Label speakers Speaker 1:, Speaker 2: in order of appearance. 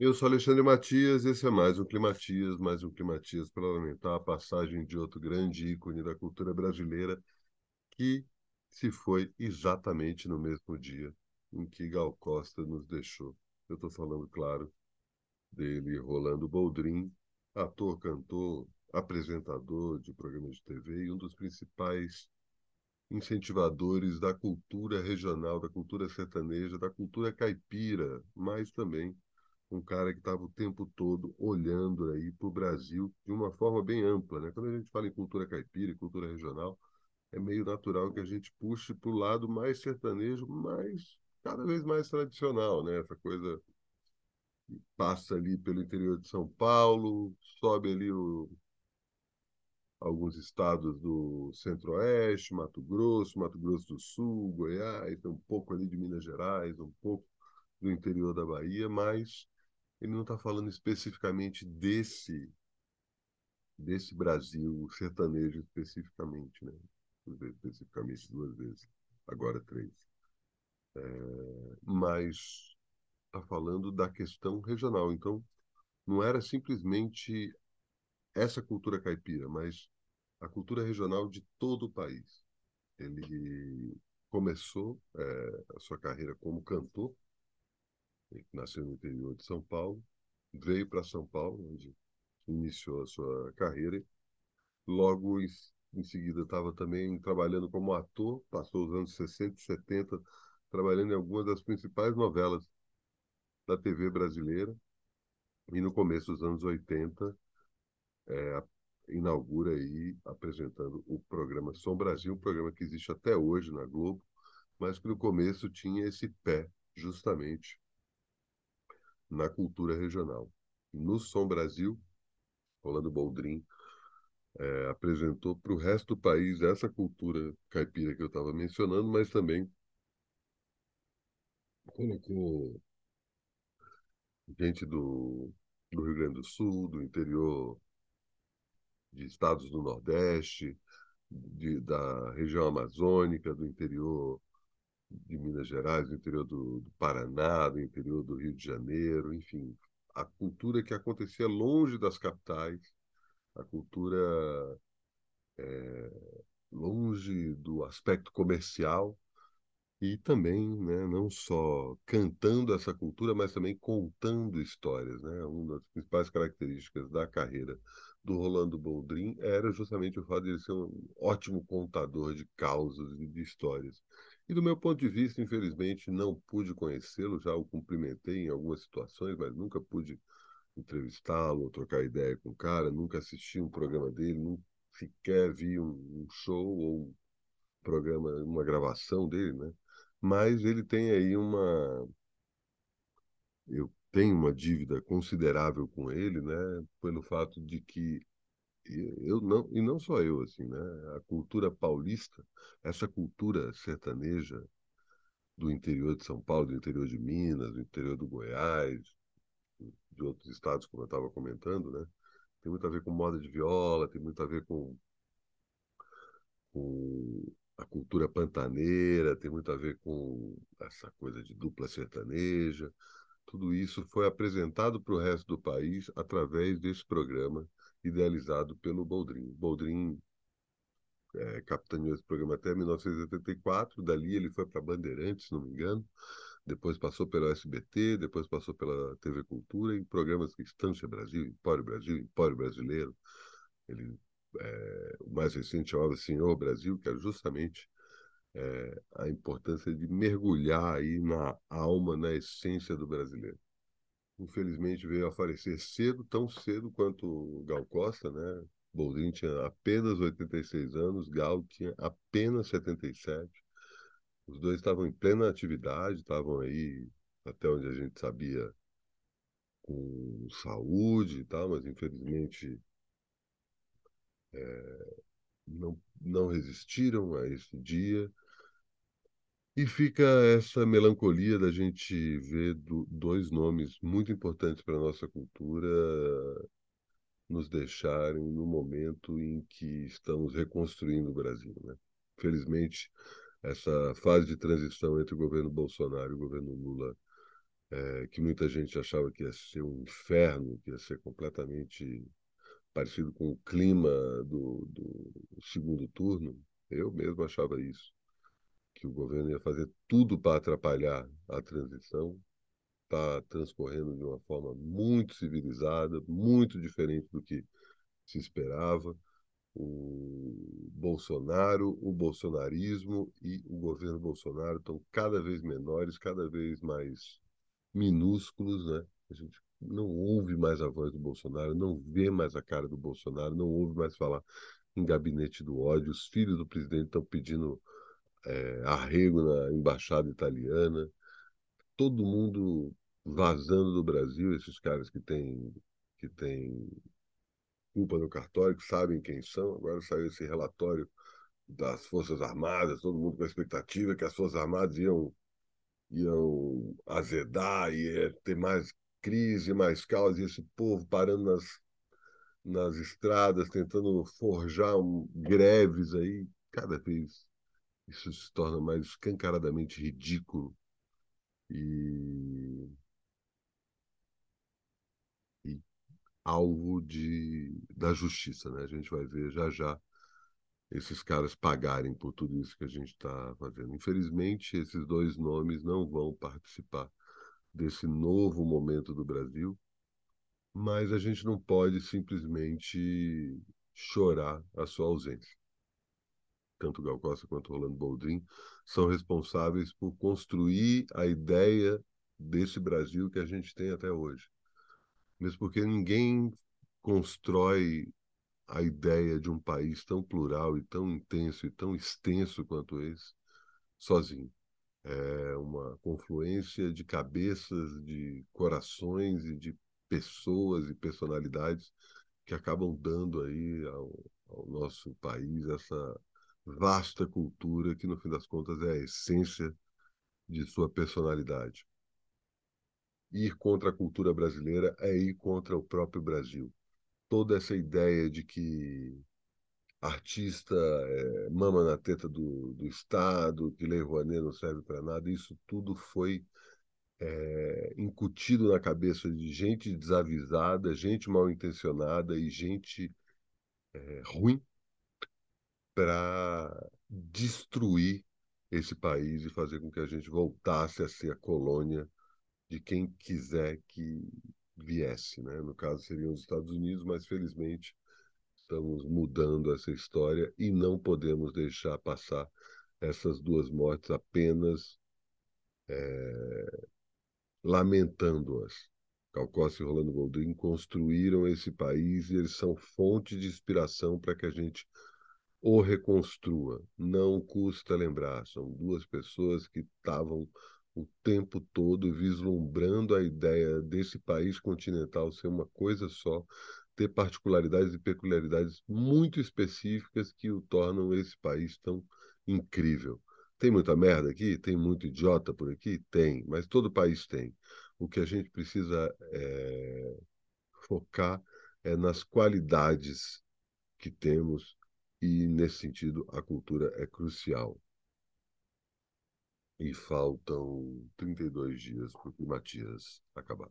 Speaker 1: Eu sou Alexandre Matias, esse é mais um Climatias, mais um Climatias para lamentar a passagem de outro grande ícone da cultura brasileira que se foi exatamente no mesmo dia em que Gal Costa nos deixou. Eu estou falando, claro, dele, Rolando Boldrin, ator, cantor, apresentador de programas de TV e um dos principais incentivadores da cultura regional, da cultura sertaneja, da cultura caipira, mas também um cara que estava o tempo todo olhando aí para o Brasil de uma forma bem ampla, né? Quando a gente fala em cultura caipira e cultura regional, é meio natural que a gente puxe para o lado mais sertanejo, mas cada vez mais tradicional, né? Essa coisa que passa ali pelo interior de São Paulo, sobe ali o, alguns estados do Centro-Oeste, Mato Grosso, Mato Grosso do Sul, Goiás, um pouco ali de Minas Gerais, um pouco do interior da Bahia, mas ele não está falando especificamente desse desse Brasil sertanejo especificamente, né? Especificamente duas vezes, agora três. É, mas está falando da questão regional. Então, não era simplesmente essa cultura caipira, mas a cultura regional de todo o país. Ele começou é, a sua carreira como cantor nasceu no interior de São Paulo, veio para São Paulo, onde iniciou a sua carreira. Logo em, em seguida estava também trabalhando como ator, passou os anos 60 e 70 trabalhando em algumas das principais novelas da TV brasileira. E no começo dos anos 80, é, inaugura aí apresentando o programa Som Brasil, um programa que existe até hoje na Globo, mas que no começo tinha esse pé justamente na cultura regional. No Som Brasil, Rolando Boldrin é, apresentou para o resto do país essa cultura caipira que eu estava mencionando, mas também colocou gente do, do Rio Grande do Sul, do interior de estados do Nordeste, de, da região amazônica, do interior de Minas Gerais, do interior do, do, Paraná, do interior do Rio de Janeiro, enfim, a cultura que acontecia longe das capitais, a cultura é, longe do aspecto comercial e também, né, não só cantando essa cultura, mas também contando histórias, né? Uma das principais características da carreira do Rolando Boldrin era justamente o fato de ele ser um ótimo contador de causas e de histórias. E do meu ponto de vista, infelizmente, não pude conhecê-lo, já o cumprimentei em algumas situações, mas nunca pude entrevistá-lo, trocar ideia com o cara, nunca assisti um programa dele, nunca sequer vi um, show ou um programa, uma gravação dele, né? Mas ele tem aí uma eu tenho uma dívida considerável com ele, né, pelo fato de que eu não e não só eu assim, né, a cultura paulista, essa cultura sertaneja do interior de São Paulo, do interior de Minas, do interior do Goiás, de outros estados, como eu estava comentando, né, tem muito a ver com moda de viola, tem muito a ver com, com a cultura pantaneira, tem muito a ver com essa coisa de dupla sertaneja. Tudo isso foi apresentado para o resto do país através desse programa idealizado pelo Boldrin. Boldrin é, capitaneou esse programa até 1984, dali ele foi para Bandeirantes, se não me engano, depois passou pela SBT, depois passou pela TV Cultura, em programas que Estância Brasil, Empório Brasil, Empório Brasileiro. Ele, é, o mais recente chamava Senhor Brasil, que era justamente é, a importância de mergulhar aí na alma, na essência do brasileiro. Infelizmente veio a falecer cedo, tão cedo quanto Gal Costa, né? Boldrin tinha apenas 86 anos, Gal tinha apenas 77. Os dois estavam em plena atividade, estavam aí, até onde a gente sabia, com saúde e tal, mas infelizmente é, não, não resistiram a esse dia. E fica essa melancolia da gente ver do, dois nomes muito importantes para a nossa cultura nos deixarem no momento em que estamos reconstruindo o Brasil. Né? Felizmente, essa fase de transição entre o governo Bolsonaro e o governo Lula é, que muita gente achava que ia ser um inferno, que ia ser completamente parecido com o clima do, do segundo turno. Eu mesmo achava isso, que o governo ia fazer tudo para atrapalhar a transição. Está transcorrendo de uma forma muito civilizada, muito diferente do que se esperava o Bolsonaro, o bolsonarismo e o governo Bolsonaro estão cada vez menores, cada vez mais minúsculos, né? A gente não ouve mais a voz do Bolsonaro, não vê mais a cara do Bolsonaro, não ouve mais falar em gabinete do ódio. Os filhos do presidente estão pedindo é, arrego na embaixada italiana. Todo mundo vazando do Brasil, esses caras que têm que têm culpa no cartório, que sabem quem são. Agora saiu esse relatório das Forças Armadas, todo mundo com a expectativa que as Forças Armadas iam, iam azedar, ia ter mais crise, mais caos, e esse povo parando nas, nas estradas, tentando forjar um, greves aí, cada vez isso se torna mais escancaradamente ridículo. E alvo de, da justiça. Né? A gente vai ver já já esses caras pagarem por tudo isso que a gente está fazendo. Infelizmente, esses dois nomes não vão participar desse novo momento do Brasil, mas a gente não pode simplesmente chorar a sua ausência. Tanto Gal Costa quanto Rolando Boldrin são responsáveis por construir a ideia desse Brasil que a gente tem até hoje mesmo porque ninguém constrói a ideia de um país tão plural e tão intenso e tão extenso quanto esse sozinho. É uma confluência de cabeças, de corações e de pessoas e personalidades que acabam dando aí ao, ao nosso país essa vasta cultura que, no fim das contas, é a essência de sua personalidade ir contra a cultura brasileira é ir contra o próprio Brasil. Toda essa ideia de que artista é, mama na teta do, do Estado, que Lei Rouanet não serve para nada, isso tudo foi é, incutido na cabeça de gente desavisada, gente mal intencionada e gente é, ruim para destruir esse país e fazer com que a gente voltasse a ser a colônia de quem quiser que viesse, né? No caso seriam os Estados Unidos, mas felizmente estamos mudando essa história e não podemos deixar passar essas duas mortes apenas é, lamentando-as. Calcossa e Rolando Boldrin construíram esse país e eles são fonte de inspiração para que a gente o reconstrua. Não custa lembrar, são duas pessoas que estavam o tempo todo vislumbrando a ideia desse país continental ser uma coisa só, ter particularidades e peculiaridades muito específicas que o tornam esse país tão incrível. Tem muita merda aqui? Tem muito idiota por aqui? Tem, mas todo país tem. O que a gente precisa é, focar é nas qualidades que temos e, nesse sentido, a cultura é crucial. E faltam 32 dias para o Matias acabar.